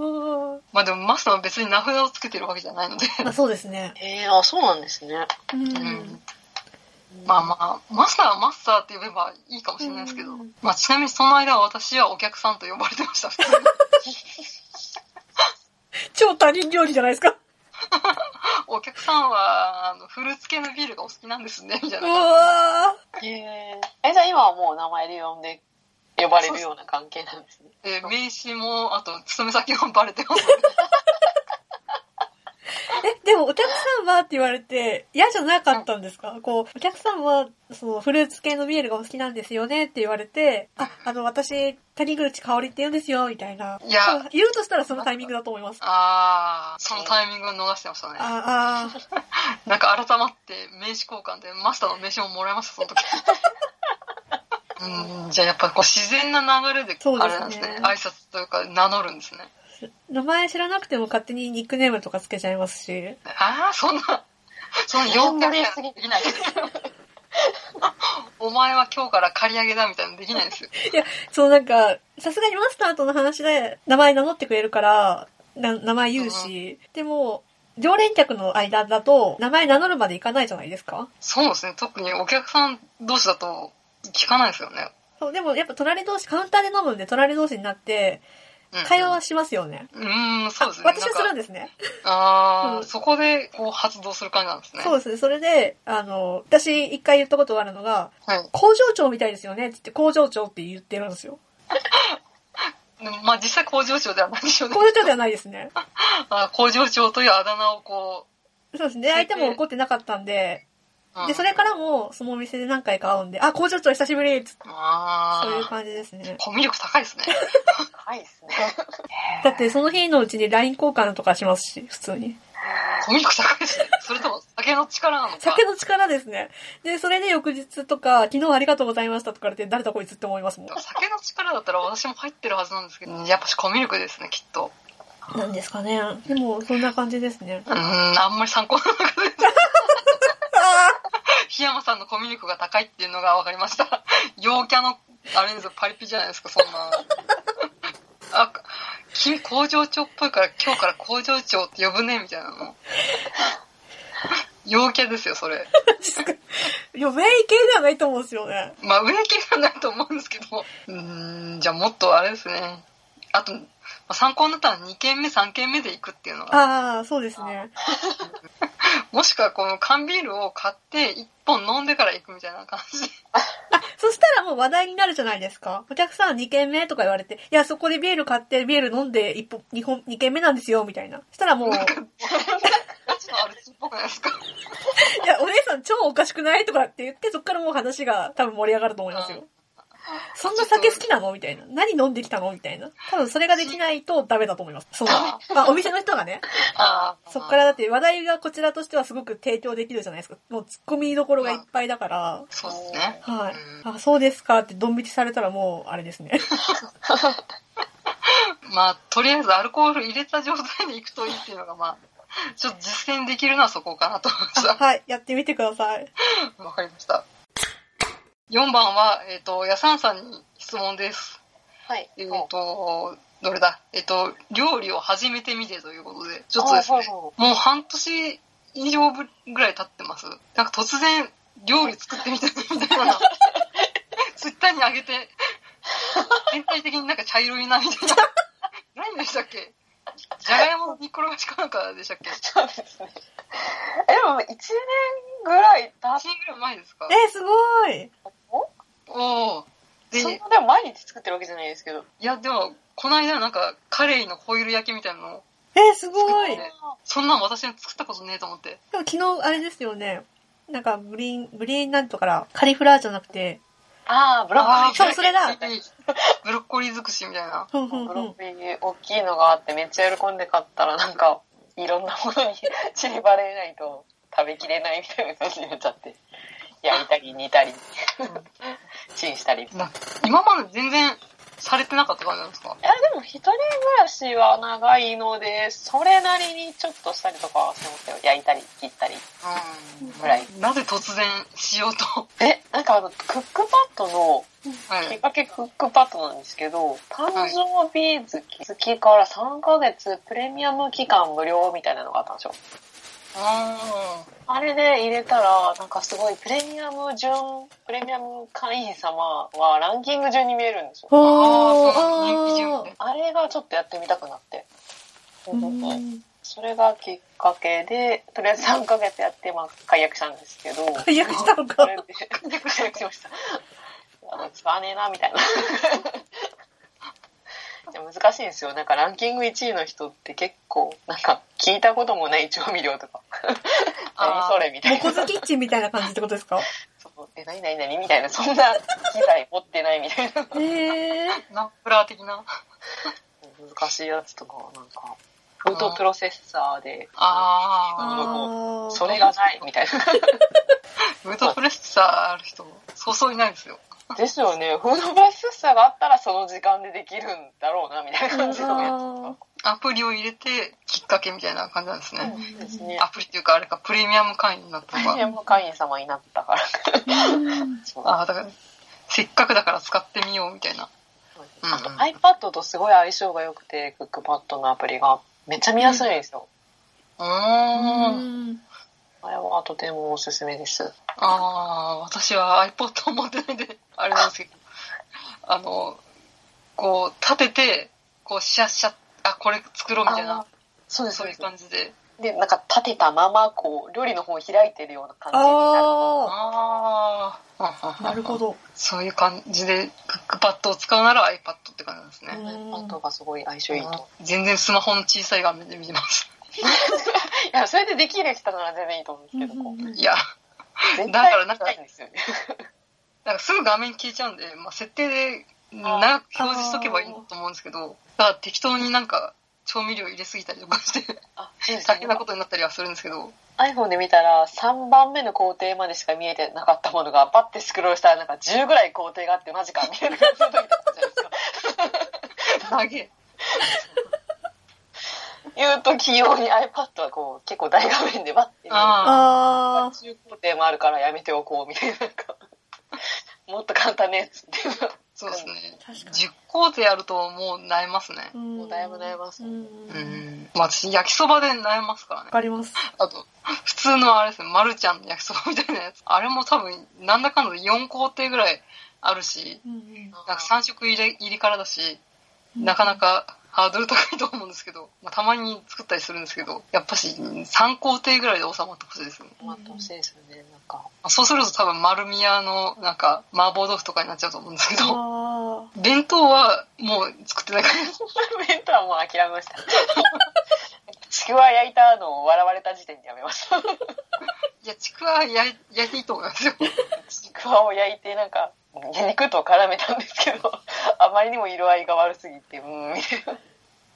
まあでもマスターは別に名札をつけてるわけじゃないので。あそうですね。えー、あ、そうなんですね。うんうんまあまあ、マスターはマスターって呼べばいいかもしれないですけど、うんまあちなみにその間は私はお客さんと呼ばれてました。超他人料理じゃないですか。お客さんは、あの、フルーツ系のビールがお好きなんですね、みたいうな。わへえ。え、じゃあ今はもう名前で呼んで、呼ばれるような関係なんですね。えー名刺も、あと、勤め先もバレてます。え、でもお客さんはって言われて嫌じゃなかったんですか？こう、お客さんは、その、フルーツ系のビールがお好きなんですよね？って言われて、あ、あの、私、谷口香りって言うんですよ、みたいな。いや言うとしたらそのタイミングだと思います。あー、そのタイミングを逃してましたね。ああ なんか改まって名刺交換でマスターの名刺ももらいました、その時。うん、じゃあやっぱこう自然な流れで、そうですねあれなんですね。挨拶というか名乗るんですね。ー名前知らなくても勝手にニックネームとかつけちゃいますし。ああ、そんな、その陽キャみたいなのできないです。お前は今日から借り上げだみたいなのできないですよ。いや、そうなんか、さすがにマスターとの話で名前名乗ってくれるから、な名前言うし、でも、常連客の間だと、名前名乗るまでいかないじゃないですかそうですね。特にお客さん同士だと聞かないですよね。そう、でもやっぱ隣同士、カウンターで飲むんで隣同士になって、うん会話はしますよね。うーん、そうですね。私はするなんですね。ああ、うんそこでこう発動する感じなんですね。そうですね。それで、あの、私一回言ったことがあるのが、はい。工場長みたいですよねって言って、工場長って言ってるんですよ。まあ実際工場長ではないでしょうね工。場長ではないですね。あ工場長というあだ名をこそうですね。相手も怒ってなかったんで、う。うんで、それからも、そのお店で何回か会うんで、あ、工場長久しぶりっつってああ。そういう感じですね。コミュ力高いですね。高いですね。だってその日のうちに LINE 交換とかしますし、普通に。コミュ力高いですね。それとも酒の力なのか。酒の力ですね。で、それで翌日とか、昨日ありがとうございましたとか言って、誰だこいつって思いますもん。酒の力だったら私も入ってるはずなんですけど、やっぱしコミュ力ですね、きっと。なんですかね。でも、そんな感じですね。うーん、あんまり参考にならなかったです。檜山さんのコミュ力が高いっていうのが分かりました。陽キャの、あれですよ、パリピじゃないですか、そんな。あ、君工場長っぽいから今日から工場長って呼ぶね、みたいなの。陽キャですよ、それ。いや、メイ系ではないと思うんですよね。まあ、上系はないと思うんですけど。うーん、じゃあもっとあれですね。あと、まあ参考になったら2軒目、3軒目で行くっていうのが。ああ、そうですね。もしくはこの缶ビールを買って1本飲んでから行くみたいな感じで。あ、そしたらもう話題になるじゃないですか。お客さん2軒目とか言われて、いや、そこでビール買ってビール飲んで1本、2本、2軒目なんですよ、みたいな。そしたらもう、いや、お姉さん超おかしくない？とかって言って、そっからもう話が多分盛り上がると思いますよ。そんな酒好きなの？みたいな。何飲んできたの？みたいな。多分それができないとダメだと思います。その、まあお店の人がね。ああ。そっからだって話題がこちらとしてはすごく提供できるじゃないですか。もう突っ込みどころがいっぱいだから。そうですね。はい。うんあ、そうですかってドン引きされたらもう、あれですね。まあ、とりあえずアルコール入れた状態で行くといいっていうのが、まあ、ちょっと実践できるのはそこかなと思いました。はい。やってみてください。わかりました。4番は、えっ、と、やさんさんに質問です。はい。えっ、と、どれだ？えっ、と、料理を始めてみてということで、ちょっとですねもう半年以上ぐらい経ってます。なんか突然、料理作ってみたみたいなの、ツイッターに上げて、全体的になんか茶色いな、みたいな。何でしたっけ？じゃがいもの煮っころがしかなんかでしたっけ？そうですね。え、でも1年ぐらい経っ1年ぐらい前ですか？え、すごい。おおでそんなでも毎日作ってるわけじゃないですけど。いや、でも、この間なんか、カレイのホイル焼きみたいなのを、えー、すごい。ねそんなん私は作ったことねえと思って。でも昨日、あれですよね。なんか、ブリーン、ブリーンなんとから、カリフラワーじゃなくて、ああ、ブロッコリー。そうそれだブロッコリー尽くしみたいな。ふんふんブふん。ロッコリー大きいのがあってめっちゃ喜んで買ったらなんかいろんなものに 散りばれないと食べきれないみたいな感じになっちゃって焼いたり煮たり。チンしたり今まで全然されてなかった感じなんですか？やでも一人暮らしは長いのでそれなりにちょっとしたりとかはしてますよ。焼いたり切ったりうん。ぐらい。なぜ突然しようと？えなんかあのクックパッドのきっはい。かけクックパッドなんですけど誕生日月月から3ヶ月プレミアム期間無料みたいなのがあったんですよああれで入れたら、なんかすごいプレミアム順、プレミアム会員様はランキング順に見えるんですよ。ああれがちょっとやってみたくなって。それがきっかけで、とりあえず3ヶ月やって、まあ、解約したんですけど。解約したのか それで、解約しました。あの使わねえな、みたいな。難しいんですよ。なんかランキング1位の人って結構、なんか聞いたこともない調味料とか。何それみたいな。モコズキッチンみたいな感じってことですか？そうえ、何何何みたいな、そんな機材持ってないみたいな。へえ。ナンプラー的な。難しいやつとか、なんか、フードプロセッサーで、ああ。それがないみたいな。フードプレッサーある人、そうそういないですよ。ですよね。フードプロセッサーがあったらその時間でできるんだろうな、みたいな感じのやあアプリを入れて、きっかけみたいな感じなんですね。すね。アプリっていうか、あれか、プレミアム会員になったのプレミアが。ム会員様になったから。ああ、だから、せっかくだから使ってみようみたいな。うんあと iPad とすごい相性が良くて、クックパッドのアプリがめっちゃ見やすいんですよ。うー。うんん。あれはとてもおすすめです。ああ、私は iPod を持ってないんで、あれなんですけど、あの、こう、立てて、こう、シャッシャッ、あ、これ作ろうみたいな、そうです、そそうういう。感じで。で、なんか立てたまま、こう、料理の方を開いてるような感じになる。あああ、あ、なるほ。ど。そういう感じで、クックパッドを使うなら iPad って感じですね。うん iPad がすごい相性いいと。全然スマホの小さい画面で見てます。いや、それでできる人なら全然いいと思うんですけど、こういや、絶だからなんか。なんかすぐ画面消えちゃうんで、まあ、設定で長く表示しとけばいいと思うんですけど、だから適当になんか調味料入れすぎたりとかして、大変なことになったりはするんですけど、iPhone で見たら3番目の工程までしか見えてなかったものがパッてスクロールしたらなんか10ぐらい工程があってマジかみたいな感じの時とかじゃないですか。投げ。言うと器用に iPad はこう結構大画面でバッて見る。ああ中工程もあるからやめておこうみたいななんかもっと簡単なやつっていうそうですね。あ、確か10工程やるともう悩みますね。に。もうだいぶ悩ますうん。うん。まあ私焼きそばで悩みますからねわ。かります。あと、普通のあれですね、マルちゃんの焼きそばみたいなやつ。あれも多分、なんだかんだで4工程ぐらいあるし、うんなんか3色入れ入りからだし、なかなかハードル高いと思うんですけど、まあ、たまに作ったりするんですけど、やっぱし3工程ぐらいで収まってほしいですね。待ってほしいですよねなんか。まあそうすると多分丸宮のなんか麻婆豆腐とかになっちゃうと思うんですけど、あ弁当はもう作ってないから、弁当はもう諦めました。ちくわ焼いたのを笑われた時点でやめました いや、ちくわ焼いていいと思いますよ。ちくわを焼いてなんか肉と絡めたんですけど あまりにも色合いが悪すぎてうーんみたいな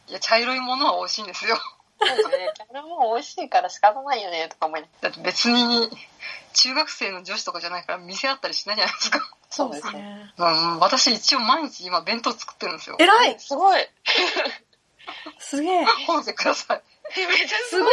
いや、茶色いものは美味しいんですよ。そうですね茶色も美味しいから仕方ないよねとか思いだって別に、中学生の女子とかじゃないから店あったりしないじゃないですか。そうですね。うん、私一応毎日今弁当作ってるんですよ。偉いすごい すげえ本見てください。めっちゃすごい。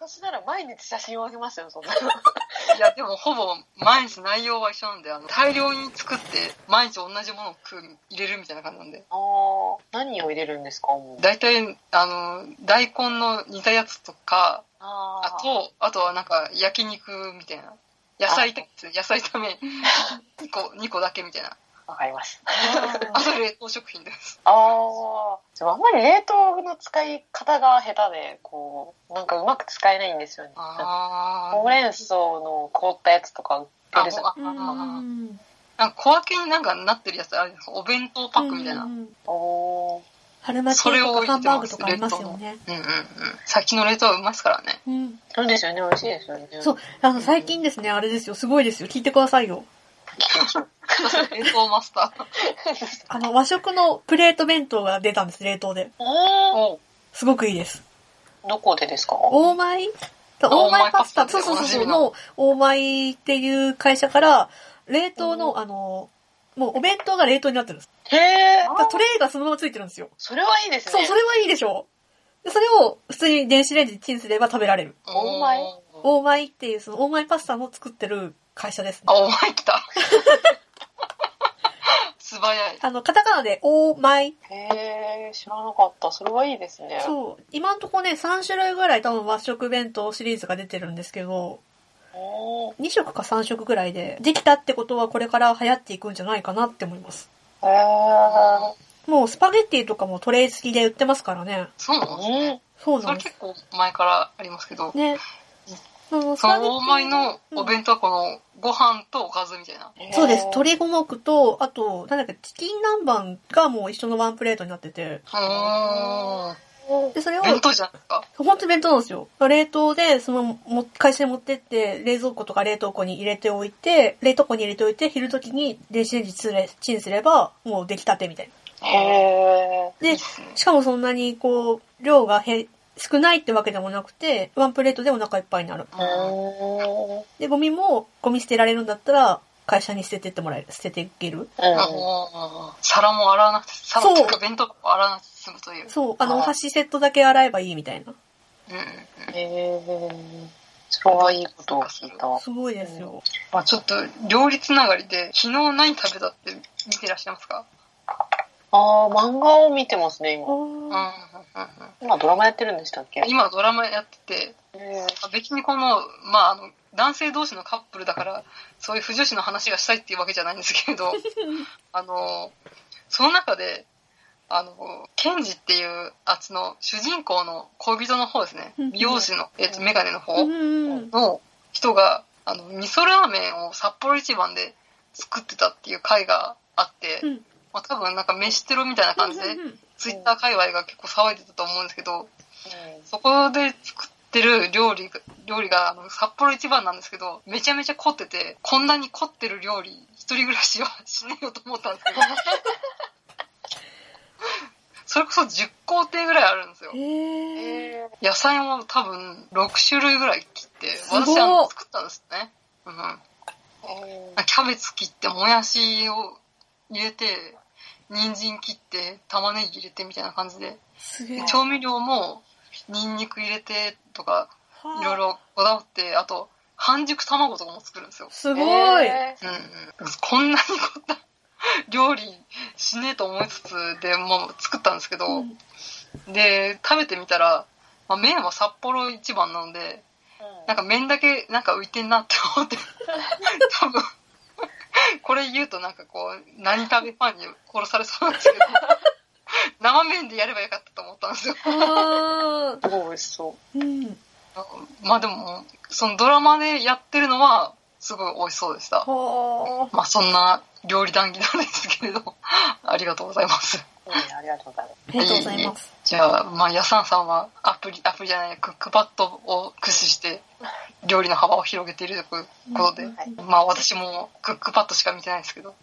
私なら毎日写真をあげますよそんな いや、でもほぼ毎日内容は一緒なんで、あの、大量に作って、毎日同じものを食う、入れるみたいな感じなんで。あー。何を入れるんですか大体、あの、大根の煮たやつとか、あと、あとはなんか焼肉みたいな。野菜炒め、野菜炒め。2個、2個だけみたいな。わかりますあと冷凍食品です。ああでもあんまり冷凍の使い方が下手でこうなんかうまく使えないんですよねあほうれん草の凍ったやつとか売ってるじゃんあうんなんか小分けになんかなってるやつあるんですかお弁当パックみたいな。うんんうんおー。春巻きそれをとかハンバーグとかありますよね。うんうん。先の冷凍はうまいですからね。うん。そうですよね、美味しいですよね。そう、あの、最近ですね、あれですよ、すごいですよ。聞いてくださいよ。冷凍マスター。あの、和食のプレート弁当が出たんです、冷凍で。おすごくいいです。どこでですか？オーマイオーマイパスタ、そうそうそうのの、オーマイっていう会社から、冷凍の、あの、もうお弁当が冷凍になってるんです。へー。だからトレイがそのままついてるんですよ。それはいいですね。そう、それはいいでしょう。でそれを普通に電子レンジでチンすれば食べられる。オーマイオーマイっていう、そのオーマイパスタも作ってる会社ですねあ、。お前来た。素早い。あの、カタカナでオーマイ。へー、知らなかった。それはいいですね。そう。今んとこね、3種類ぐらい多分和食弁当シリーズが出てるんですけど、おー2色か3色ぐらいで、できたってことはこれから流行っていくんじゃないかなって思います。へー。もうスパゲッティとかもトレイ付きで売ってますからね。そうなんですね。うん。そうなんです。それ結構前からありますけど、ね。その大米のお弁当はこのご飯とおかずみたいな。そうです。鳥鶏五目と、あと、なんだっけ、チキン南蛮がもう一緒のワンプレートになってて。で、それを、弁当じゃないですか。本当に弁当なんですよ。冷凍で、その、も会社に持ってって、冷蔵庫とか冷凍庫に入れておいて、冷凍庫に入れておいて、昼時に電子レンジチンチンすれば、もう出来たてみたいへな。で。しかもそんなに、こう、量がへ少ないってわけでもなくて、ワンプレートでお腹いっぱいになる。で、ゴミも、ゴミ捨てられるんだったら、会社に捨ててってもらえる。捨てていける。あのー皿も洗わなくて、皿そうとか弁当とか洗わなくて済むという。そう、あの、お箸セットだけ洗えばいいみたいな。うんうんうん。へー。それはいいことを聞いた。すごいですよ。まあちょっと、料理つながりで、昨日何食べたって見てらっしゃいますか？あー、漫画を見てますね、今。うん。今ドラマやってるんでしたっけ？今ドラマやってて、へ別にこの、まああの、男性同士のカップルだから、そういう不女子の話がしたいっていうわけじゃないんですけれど、あの、その中で、あの、ケンジっていう、あっちの主人公の恋人の方ですね。うん。美容師の、えっと、メガネの方。の人が、あの、味噌ラーメンを札幌一番で作ってたっていう回があって、うん。まあ多分なんか飯テロみたいな感じでツイッター界隈が結構騒いでたと思うんですけど、ーそこで作ってる料理が、料理があの札幌一番なんですけど、めちゃめちゃ凝ってて、こんなに凝ってる料理、一人暮らしはしねえよと思ったんですけど、それこそ10工程ぐらいあるんですよ。野菜も多分6種類ぐらい切って、私あの作ったんですね。うん。ー。キャベツ切って、もやしを入れて、人参切って、玉ねぎ入れてみたいな感じで、すげえ。調味料も、ニンニク入れてとか、はいろいろこだわって、あと、半熟卵とかも作るんですよ。すごい。へうんうん。こんなに凝った料理しねえと思いつつ、で、もう作ったんですけど、うんで、食べてみたら、まあ、麺は札幌一番なので、ーなんか麺だけなんか浮いてんなって思って、多分、これ言うとなんかこう、何食べファンに殺されそうなんですけど、生麺でやればよかったと思ったんですよ。あすごい美味しそう。うん。まあでも、そのドラマでやってるのは、すごい美味しそうでした。はあ。まあそんな料理談義なんですけれど、ありがとうございます。うんありがとうございます。ありがとうございます。じゃあ、まあ、ヤサンさんはアプリ、アプリじゃない、クックパッドを駆使して、料理の幅を広げているということで、うんはいまあ私もクックパッドしか見てないですけど、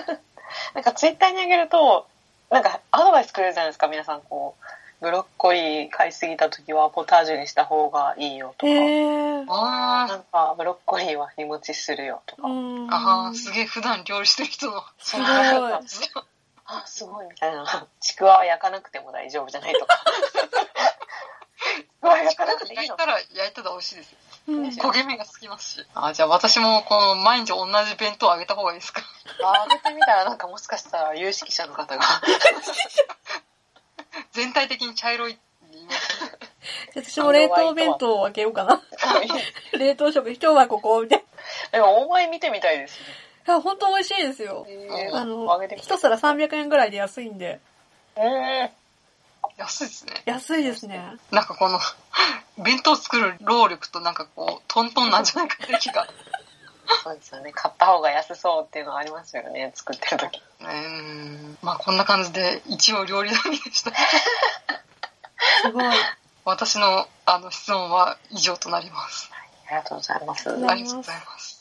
なんかツイッターにあげると、なんかアドバイスくれるじゃないですか、皆さんこう。ブロッコリー買いすぎた時はポタージュにした方がいいよとか。へえ。あなんかブロッコリーは日持ちするよとか。うん。あ、ああ、すげえ普段料理してる人の、すごい。あ、すごいみたいな。ちくわは焼かなくても大丈夫じゃないとか。ちくわ焼かなくていいの？焼いたら、焼いたら美味しいですよ。うん焦げ目がつきますし。あ、じゃあ私もこの毎日同じ弁当あげた方がいいですか？あげてみたらなんかもしかしたら有識者の方が。全体的に茶色い。私も冷凍弁当を開けようかな。冷凍食、今日はここ、みたいでも大前見てみたいですな。あ、本当美味しいですよ。ね。あのあげて、み一皿300円ぐらいで安いんで。うん。安いですね。安いですね。なんかこの、弁当作る労力となんかこう、トントンなんじゃないかって気が。そうですよね。買った方が安そうっていうのはありますよね、作ってる時。うーん。まあこんな感じで一応料理談義でした。すごい。私のあの質問は以上となります。ありがとうございます。ありがとうございますありがとうございます。